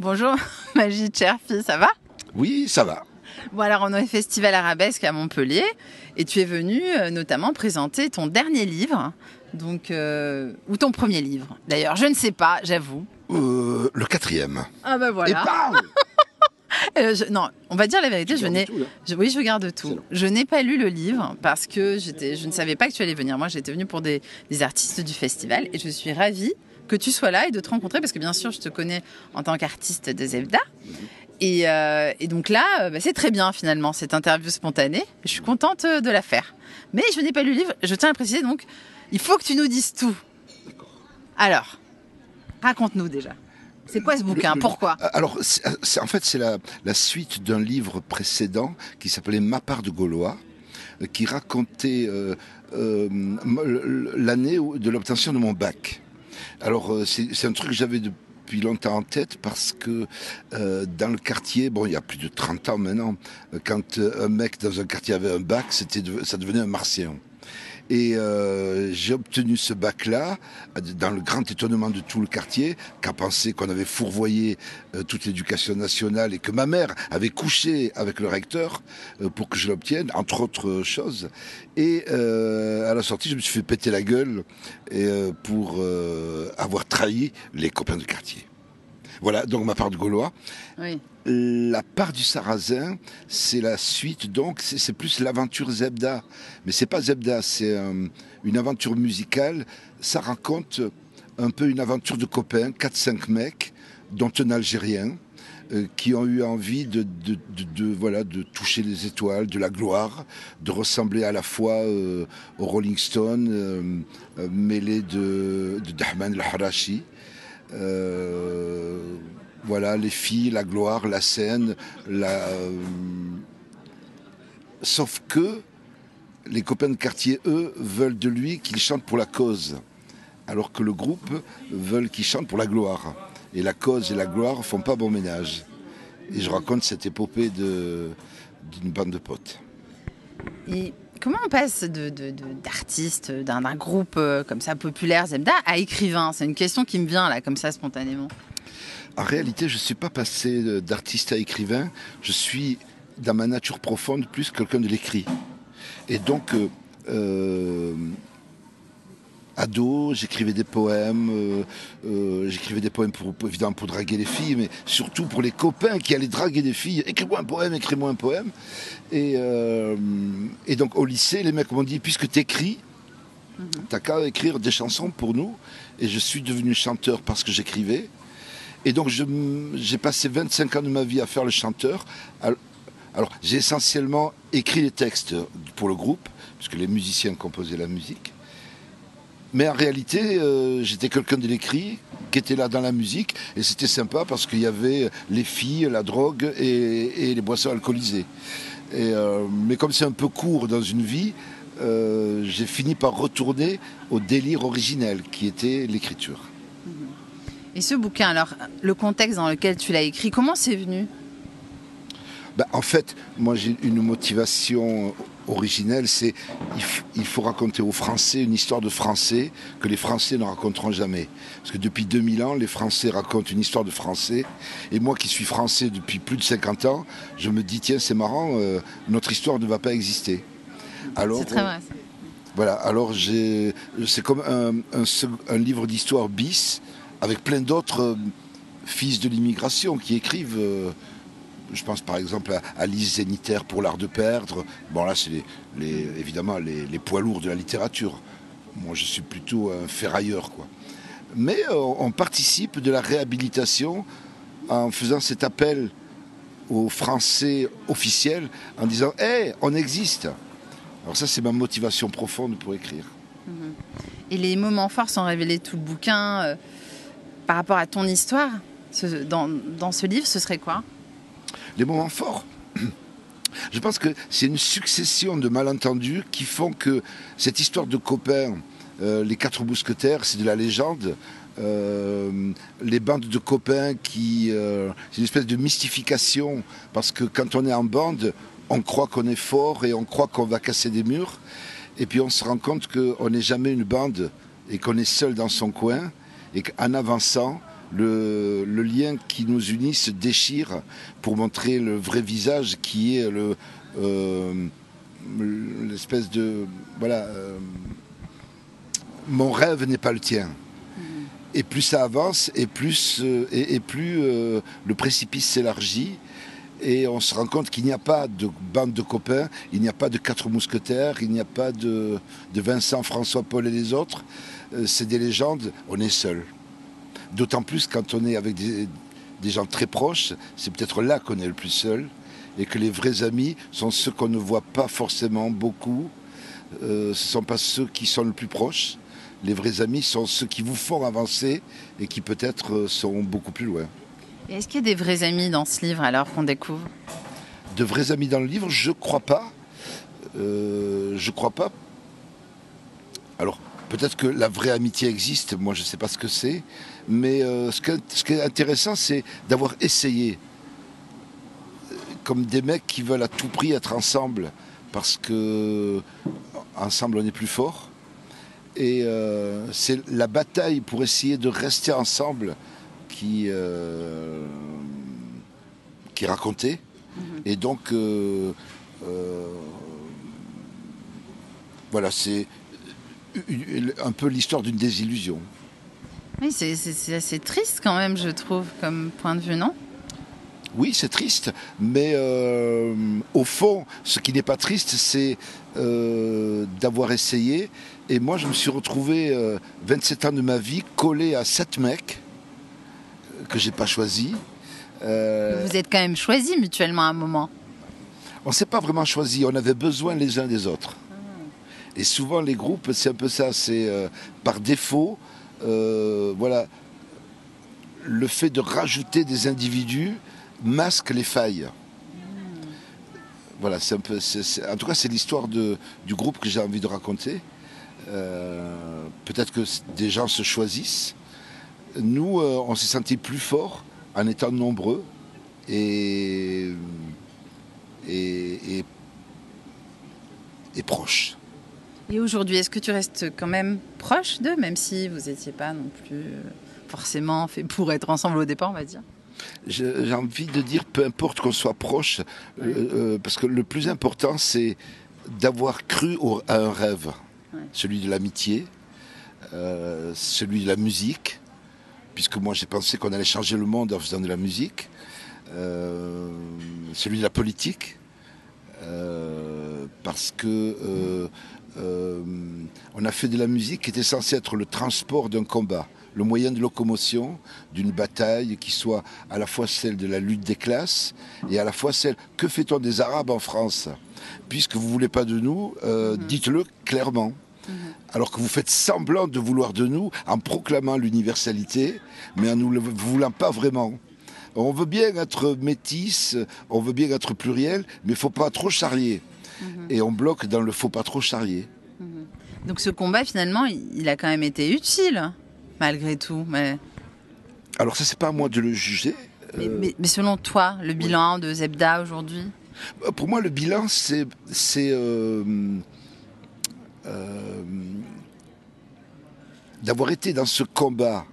Bonjour, Magie Cherfi, ça va Oui, ça va. Bon alors on est au Festival Arabesque à Montpellier et tu es venu euh, notamment présenter ton dernier livre, donc euh, ou ton premier livre. D'ailleurs, je ne sais pas, j'avoue. Euh, le quatrième. Ah ben Et voilà. bam Euh, je- non, on va dire la vérité. Tu Je gardes n'ai, tout, là je- oui, je garde tout. Excellent. Je n'ai pas lu le livre parce que j'étais, je ne savais pas que tu allais venir. Moi, j'étais venue pour des, des artistes du festival et je suis ravie que tu sois là et de te rencontrer parce que bien sûr, je te connais en tant qu'artiste de Zebda. Et, euh, et donc là, euh, bah, c'est très bien finalement cette interview spontanée. Je suis contente euh, de la faire. Mais je n'ai pas lu le livre. Je tiens à préciser donc, il faut que tu nous dises tout. Alors, raconte-nous déjà. C'est quoi ce bouquin? le- Pourquoi? Alors, c'est- c'est- en fait, c'est la, la suite d'un livre précédent qui s'appelait Ma part de Gaulois, qui racontait euh, euh, l'année de l'obtention de mon bac. Alors, euh, c'est un truc que j'avais depuis longtemps en tête parce que euh, dans le quartier, bon, il y a plus de 30 ans maintenant, euh, quand un mec dans un quartier avait un bac, c'était ça devenait un martien. Et euh, j'ai obtenu ce bac-là, dans le grand étonnement de tout le quartier, qu'a pensé qu'on avait fourvoyé euh, toute l'éducation nationale et que ma mère avait couché avec le recteur euh, pour que je l'obtienne, entre autres choses. Et à la sortie, je me suis fait péter la gueule pour avoir trahi les copains du quartier. Voilà, donc ma part de Gaulois. Oui. La part du Sarrasin, c'est la suite, donc c'est plus l'aventure Zebda. Mais c'est pas Zebda, c'est euh, une aventure musicale. Ça raconte un peu une aventure de copains, 4-5 mecs, dont un Algérien, euh, qui ont eu envie de, de, de- de, voilà, de toucher les étoiles, de la gloire, de ressembler à la fois euh, aux Rolling Stones, euh, mêlés de, de Dahman el-Harashi. Euh, voilà, les filles, la gloire, la scène, euh, Sauf que les copains de quartier, eux, veulent de lui qu'il chante pour la cause, alors que le groupe veulent qu'il chante pour la gloire. Et la cause et la gloire font pas bon ménage. Et je raconte cette épopée d'une bande de potes. Comment on passe de, de- de- d'artiste, d'un, groupe euh, comme ça populaire, Zebda, à écrivain? C'est une question qui me vient là, comme ça, spontanément. En réalité, je ne suis pas passé d'artiste à écrivain. Je suis, dans ma nature profonde, plus quelqu'un de l'écrit. Et donc, euh, euh, ado, j'écrivais des poèmes. euh, euh, j'écrivais des poèmes pour, évidemment pour draguer les filles, mais surtout pour les copains qui allaient draguer des filles. Écris-moi un poème, écris-moi un poème. Et, euh, et donc, au lycée, les mecs m'ont dit, puisque tu écris, t'as qu'à écrire des chansons pour nous. Et je suis devenu chanteur parce que j'écrivais. Et donc j'ai passé 25 ans de ma vie à faire le chanteur. Al- Alors j'ai essentiellement écrit les textes pour le groupe, puisque les musiciens composaient la musique. Mais en réalité, euh, j'étais quelqu'un de l'écrit, qui était là dans la musique, et c'était sympa parce qu'il y avait les filles, la drogue et, et les boissons alcoolisées. Et, euh, mais comme c'est un peu court dans une vie, euh, j'ai fini par retourner au délire originel, qui était l'écriture. Et ce bouquin, alors, le contexte dans lequel tu l'as écrit, comment c'est venu? Ben, en fait, moi j'ai une motivation originelle, c'est il, faut raconter aux Français une histoire de Français que les Français ne raconteront jamais. Parce que depuis 2000 ans, les Français racontent une histoire de Français. Et moi qui suis Français depuis plus de 50 ans, je me dis, tiens, c'est marrant, euh, notre histoire ne va pas exister. Alors, C'est très euh, vrai. voilà, alors j'ai, c'est comme un, un sec- un livre d'histoire bis avec plein d'autres euh, fils de l'immigration qui écrivent. Je pense par exemple à, à Lise Zénitaire pour l'art de perdre. Bon là, c'est évidemment les, poids lourds de la littérature. Moi, je suis plutôt un ferrailleur, quoi. Mais euh, on participe de la réhabilitation en faisant cet appel aux Français officiels en disant Hé, on existe Alors, ça, c'est ma motivation profonde pour écrire. Et les moments forts sont révélés tout le bouquin euh, par rapport à ton histoire dans ce livre, ce serait quoi? Les moments forts Je pense que c'est une succession de malentendus qui font que cette histoire de copains, euh, les quatre mousquetaires, c'est de la légende. Euh, les bandes de copains qui. euh, c'est une espèce de mystification parce que quand on est en bande, on croit qu'on est fort et on croit qu'on va casser des murs. Et puis on se rend compte qu'on n'est jamais une bande et qu'on est seul dans son coin et qu'en avançant, le, le lien qui nous unit se déchire pour montrer le vrai visage qui est le euh, l'espèce de voilà euh, mon rêve n'est pas le tien et plus ça avance et plus euh, et, et plus le précipice s'élargit et on se rend compte qu'il n'y a pas de bande de copains, il n'y a pas de quatre mousquetaires, il n'y a pas de, de Vincent, François, Paul et les autres. C'est des légendes, on est seul. D'autant plus quand on est avec des, des gens très proches, c'est peut-être là qu'on est le plus seul et que les vrais amis sont ceux qu'on ne voit pas forcément beaucoup. Euh, ce ne sont pas ceux qui sont le plus proches. Les vrais amis sont ceux qui vous font avancer et qui peut-être euh, seront beaucoup plus loin. Est-ce qu'il y a des vrais amis dans ce livre alors qu'on découvre? De vrais amis dans le livre, je crois pas. Euh, je crois pas. Alors, peut-être que la vraie amitié existe, moi je ne sais pas ce que c'est, mais euh, ce, qui est intéressant, c'est d'avoir essayé. Comme des mecs qui veulent à tout prix être ensemble, parce que ensemble on est plus fort. Et euh, c'est la bataille pour essayer de rester ensemble qui, euh, qui est racontée. Et donc, voilà, c'est un peu l'histoire d'une désillusion. Oui, c'est- assez triste quand même, je trouve, comme point de vue, non? Oui, c'est triste, mais euh, au fond, ce qui n'est pas triste, c'est euh, d'avoir essayé. Et moi, je me suis retrouvé euh, 27 ans de ma vie collé à sept mecs euh, que j'ai pas choisis. Euh, Vous êtes quand même choisis mutuellement à un moment. on s'est pas vraiment choisi, on avait besoin les uns des autres. Et souvent les groupes, c'est un peu ça, c'est euh, par défaut, euh, voilà, le fait de rajouter des individus masque les failles. Voilà, c'est un peu, en tout cas c'est l'histoire du groupe que j'ai envie de raconter. Euh, Peut-être que des gens se choisissent. Nous, euh, on s'est sentis plus forts en étant nombreux et et, et, et proche. Et aujourd'hui, est-ce que tu restes quand même proche d'eux, même si vous n'étiez pas non plus euh, forcément fait pour être ensemble au départ, on va dire? J'ai envie de dire, peu importe qu'on soit proche, euh, euh, parce que le plus important, c'est d'avoir cru au- à un rêve, Ouais. celui de l'amitié, euh, celui de la musique, puisque moi j'ai pensé qu'on allait changer le monde en faisant de la musique, euh, celui de la politique, euh, parce que euh, on a fait de la musique qui était censée être le transport d'un combat, le moyen de locomotion d'une bataille qui soit à la fois celle de la lutte des classes et à la fois celle que fait-on des Arabes en France? Puisque vous voulez pas de nous, euh, dites-le clairement. Alors que vous faites semblant de vouloir de nous en proclamant l'universalité, mais en le voulant pas vraiment. On veut bien être métis, on veut bien être pluriel, mais il faut pas trop charrier. Et on bloque dans le faut pas trop charrier. Donc ce combat, finalement, il a quand même été utile, malgré tout. Mais, Alors ça, c'est pas à moi de le juger. mais, Euh, mais- mais selon toi, le bilan de Zebda aujourd'hui Pour moi, le bilan, c'est c'est, euh, euh, d'avoir été dans ce combat,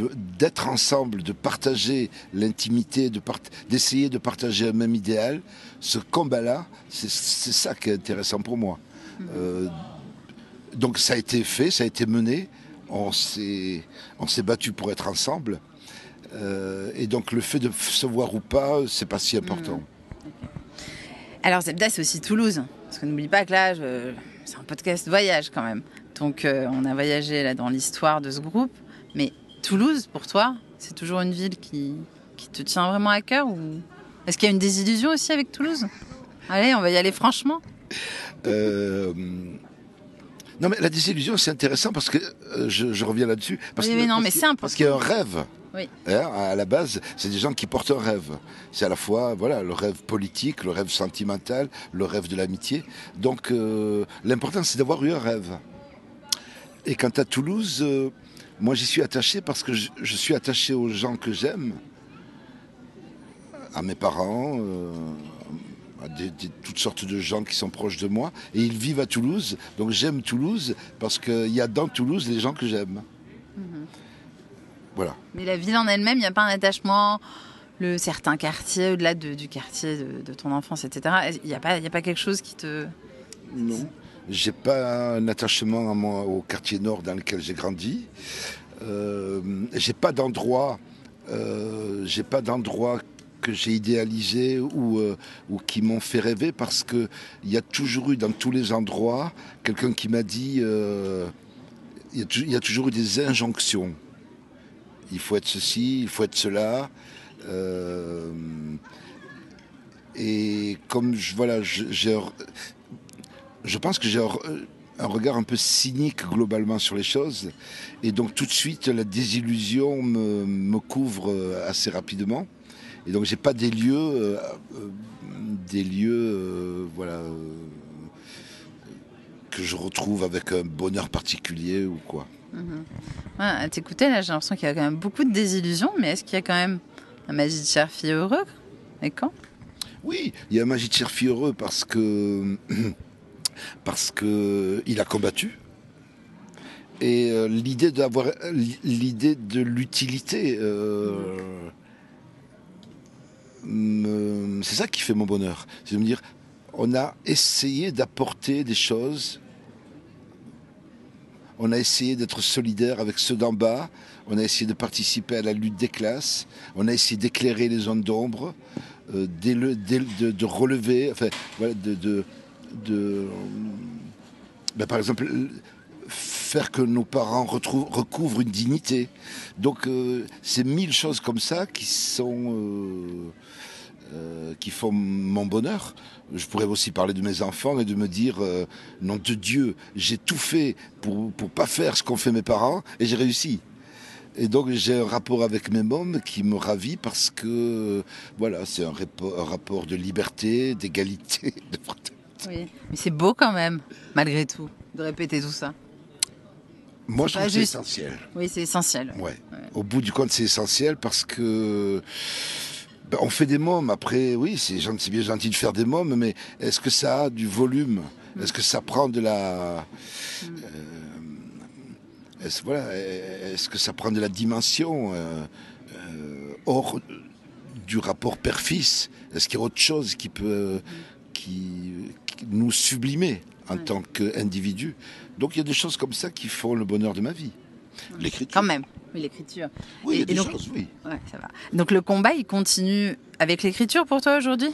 de- d'être ensemble, de partager l'intimité, de part- d'essayer de partager un même idéal. Ce combat-là, c'est ça qui est intéressant pour moi. Euh, donc ça a été fait, ça a été mené. On s'est on s'est battu pour être ensemble. Euh, et donc le fait de se voir ou pas, c'est pas si important. Alors Zebda, c'est aussi Toulouse. Parce que n'oublie pas que là, je- c'est un podcast voyage quand même. Donc euh, on a voyagé là dans l'histoire de ce groupe. Mais Toulouse, pour toi, c'est toujours une ville qui, qui te tient vraiment à cœur ou Est-ce qu'il y a une désillusion aussi avec Toulouse? Allez, on va y aller franchement. Euh, non mais la désillusion c'est intéressant parce que euh, je, je reviens là-dessus. Parce Oui, que- mais non, parce mais qu'il- c'est important. Parce qu'il y a un rêve. Oui. Hein, à la base, c'est des gens qui portent un rêve. C'est à la fois voilà le rêve politique, le rêve sentimental, le rêve de l'amitié. Donc euh, l'important c'est d'avoir eu un rêve. Et quant à Toulouse, moi j'y suis attaché parce que je, je suis attaché aux gens que j'aime, à mes parents, euh, à des- des- toutes sortes de gens qui sont proches de moi. Et ils vivent à Toulouse. Donc j'aime Toulouse parce qu'il y a dans Toulouse les gens que j'aime. Voilà. Mais la ville en elle-même, il n'y a pas un attachement le certain quartier, au-delà de- du quartier de, de ton enfance, etc. Il n'y a, pas- il y a pas quelque chose qui te... Non. J'ai pas un attachement à mon- au quartier nord dans lequel j'ai grandi. Euh, j'ai pas d'endroit, euh, j'ai pas d'endroit que j'ai idéalisé ou, euh, ou qui m'ont fait rêver parce que il y a toujours eu dans tous les endroits quelqu'un qui m'a dit il y, y a toujours eu des injonctions. Il faut être ceci, il faut être cela. Et comme je, voilà, j'ai je pense que j'ai un un regard un peu cynique globalement sur les choses. Et donc tout de suite, la désillusion me, me couvre euh, assez rapidement. Et donc j'ai pas des lieux, euh, euh, des lieux, euh, voilà, euh, que je retrouve avec un bonheur particulier ou quoi. Ouais, à t'écouter, là, j'ai l'impression qu'il y a quand même beaucoup de désillusions, mais est-ce qu'il y a quand même un magie de Cherfi heureux Et quand? Oui, il y a un Magie de Cherfi heureux parce que parce que il a combattu. Et euh, l'idée d'avoir l'idée de l'utilité, euh, c'est ça qui fait mon bonheur. C'est de me dire, on a essayé d'apporter des choses. On a essayé d'être solidaire avec ceux d'en bas. On a essayé de participer à la lutte des classes. On a essayé d'éclairer les zones d'ombre, euh, de, de relever, enfin, voilà, de, de, ben, par exemple, faire que nos parents recouvrent une dignité. Donc, euh, c'est mille choses comme ça qui sont euh, euh, qui font mon bonheur. Je pourrais aussi parler de mes enfants et de me dire, nom de Dieu, j'ai tout fait pour pour pas faire ce qu'ont fait mes parents et j'ai réussi. Et donc j'ai un rapport avec mes mômes qui me ravit parce que voilà, c'est un, rapport- de liberté, d'égalité, de fraternité. Oui. Mais c'est beau quand même, malgré tout, de répéter tout ça. Moi, je trouve que c'est juste. essentiel. Oui, c'est essentiel. Ouais. Ouais. Au bout du compte, c'est essentiel parce que ben, on fait des mômes. Après, oui, c'est bien gentil de faire des mômes, mais est-ce que ça a du volume? Est-ce que ça prend de la euh, est-ce, voilà, est-ce que ça prend de la dimension euh, euh, hors du rapport père-fils? Est-ce qu'il y a autre chose qui peut qui, qui nous sublimer en Ouais. tant qu'individu Donc il y a des choses comme ça qui font le bonheur de ma vie. L'écriture. Quand même. Oui, l'écriture. Oui, il y a Et- des et donc- choses, oui. Ouais, ça va. Donc le combat, il continue avec l'écriture pour toi aujourd'hui?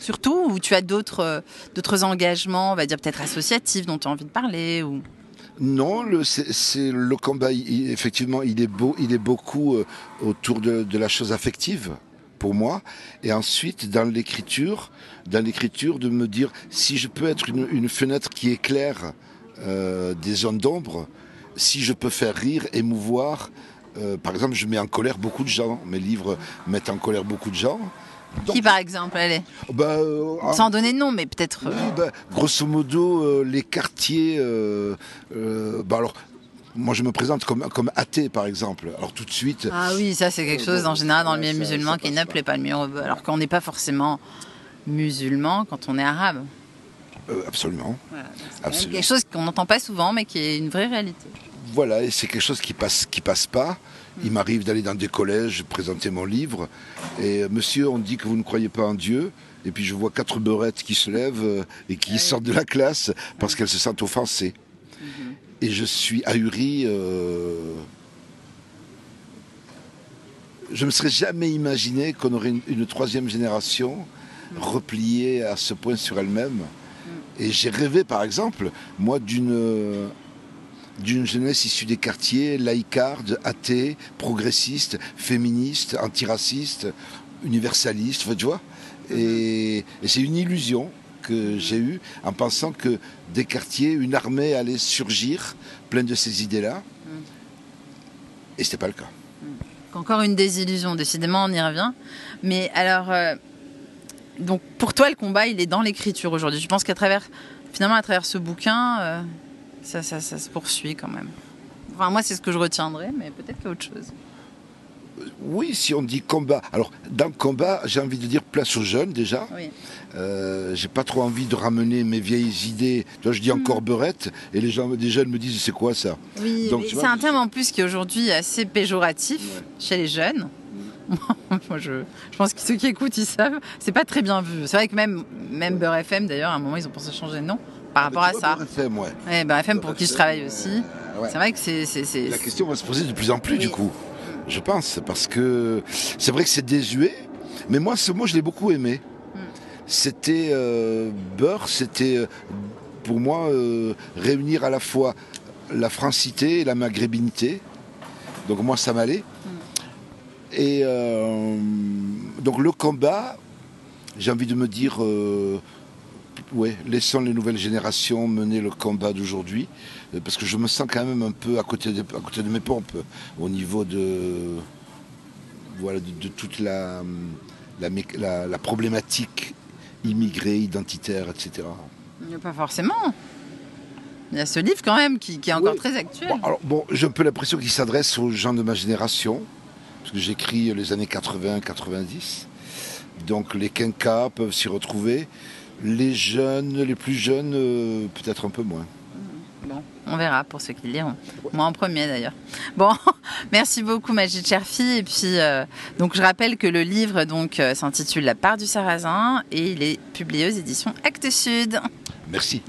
Surtout ou tu as d'autres euh, d'autres engagements, on va dire peut-être associatifs dont tu as envie de parler ou... Non, le, c'est, c'est le combat. il- effectivement, il est beau, il est beaucoup euh, autour de, de la chose affective pour moi. Et ensuite, dans l'écriture, dans l'écriture, de me dire si je peux être une, une fenêtre qui éclaire euh, des zones d'ombre, si je peux faire rire, émouvoir. euh, par exemple, je mets en colère beaucoup de gens. Mes livres mettent en colère beaucoup de gens. Donc, Qui par exemple, allez bah, euh, Sans donner de nom, mais peut-être... oui, bah, grosso modo, euh, les quartiers. euh, bah alors, moi, je me présente comme, comme athée, par exemple. Alors, tout de suite. Ah oui, ça c'est quelque Euh, chose en général dans le milieu musulman qui ne plaît pas le mieux, alors qu'on n'est pas forcément musulman quand on est arabe. euh, absolument. Voilà, Absolument. quelque chose qu'on n'entend pas souvent, mais qui est une vraie réalité. Voilà, et c'est quelque chose qui passe, qui passe pas. Il m'arrive d'aller dans des collèges, présenter mon livre. Et euh, monsieur, on dit que vous ne croyez pas en Dieu. Et puis je vois quatre beurettes qui se lèvent et qui sortent de la classe parce qu'elles se sentent offensées. Et je suis ahuri. euh, Je ne me serais jamais imaginé qu'on aurait une, troisième génération repliée à ce point sur elle-même. Et j'ai rêvé, par exemple, moi, d'une d'une jeunesse issue des quartiers, laïcarde, athée, progressiste, féministe, antiraciste, universaliste, tu vois. Et c'est une illusion que j'ai eue en pensant que des quartiers, une armée allait surgir pleine de ces idées-là. Et c'était pas le cas. Encore une désillusion, décidément, on y revient. Mais alors, euh, donc pour toi, le combat, il est dans l'écriture aujourd'hui. Je pense qu'à travers, finalement, à travers ce bouquin, euh, ça, ça, ça se poursuit quand même. Enfin, moi, c'est ce que je retiendrai, mais peut-être qu'il y a autre chose. Oui, si on dit combat. Alors, dans le combat, j'ai envie de dire place aux jeunes déjà. Oui. Euh, j'ai pas trop envie de ramener mes vieilles idées. Vois, je dis encore beurette et les gens, des jeunes me disent c'est quoi ça? Oui, c'est un terme en plus qui est aujourd'hui assez péjoratif Ouais. chez les jeunes. Moi, je, je pense que ceux qui écoutent, ils savent. C'est pas très bien vu. C'est vrai que même, même Beurre FM, d'ailleurs, à un moment, ils ont pensé changer de nom par rapport Ah, à tu ça. vois, Beurre FM, ouais. Ouais, Beurre FM, pour qui je travaille aussi. euh, ouais. C'est vrai que c'est. c'est- c'est- La question va se poser de plus en plus Oui. du coup, je pense, parce que c'est vrai que c'est désuet, mais moi ce mot je l'ai beaucoup aimé. Hmm. C'était euh, beurre, c'était euh, pour moi euh, réunir à la fois la francité et la maghrébinité. Donc moi ça m'allait. Et euh, donc le combat, j'ai envie de me dire, ouais, laissons les nouvelles générations mener le combat d'aujourd'hui, euh, parce que je me sens quand même un peu à côté de, à côté de mes pompes au niveau de, voilà, de, de toute la, la, mé- la- la problématique immigrée, identitaire, etc. Pas forcément. Il y a ce livre quand même qui, qui est encore Oui. très actuel. Bon, alors, bon, j'ai un peu l'impression qu'il s'adresse aux gens de ma génération, parce que j'écris les années 80-90. Donc les quinquas peuvent s'y retrouver. Les jeunes, les plus jeunes, euh, peut-être un peu moins. Bon, on verra pour ceux qui liront. Moi en premier d'ailleurs. Bon, merci beaucoup Magid Cherfi. Et puis, euh, donc je rappelle que le livre donc euh, s'intitule La part du sarrasin et il est publié aux éditions Actes Sud. Merci.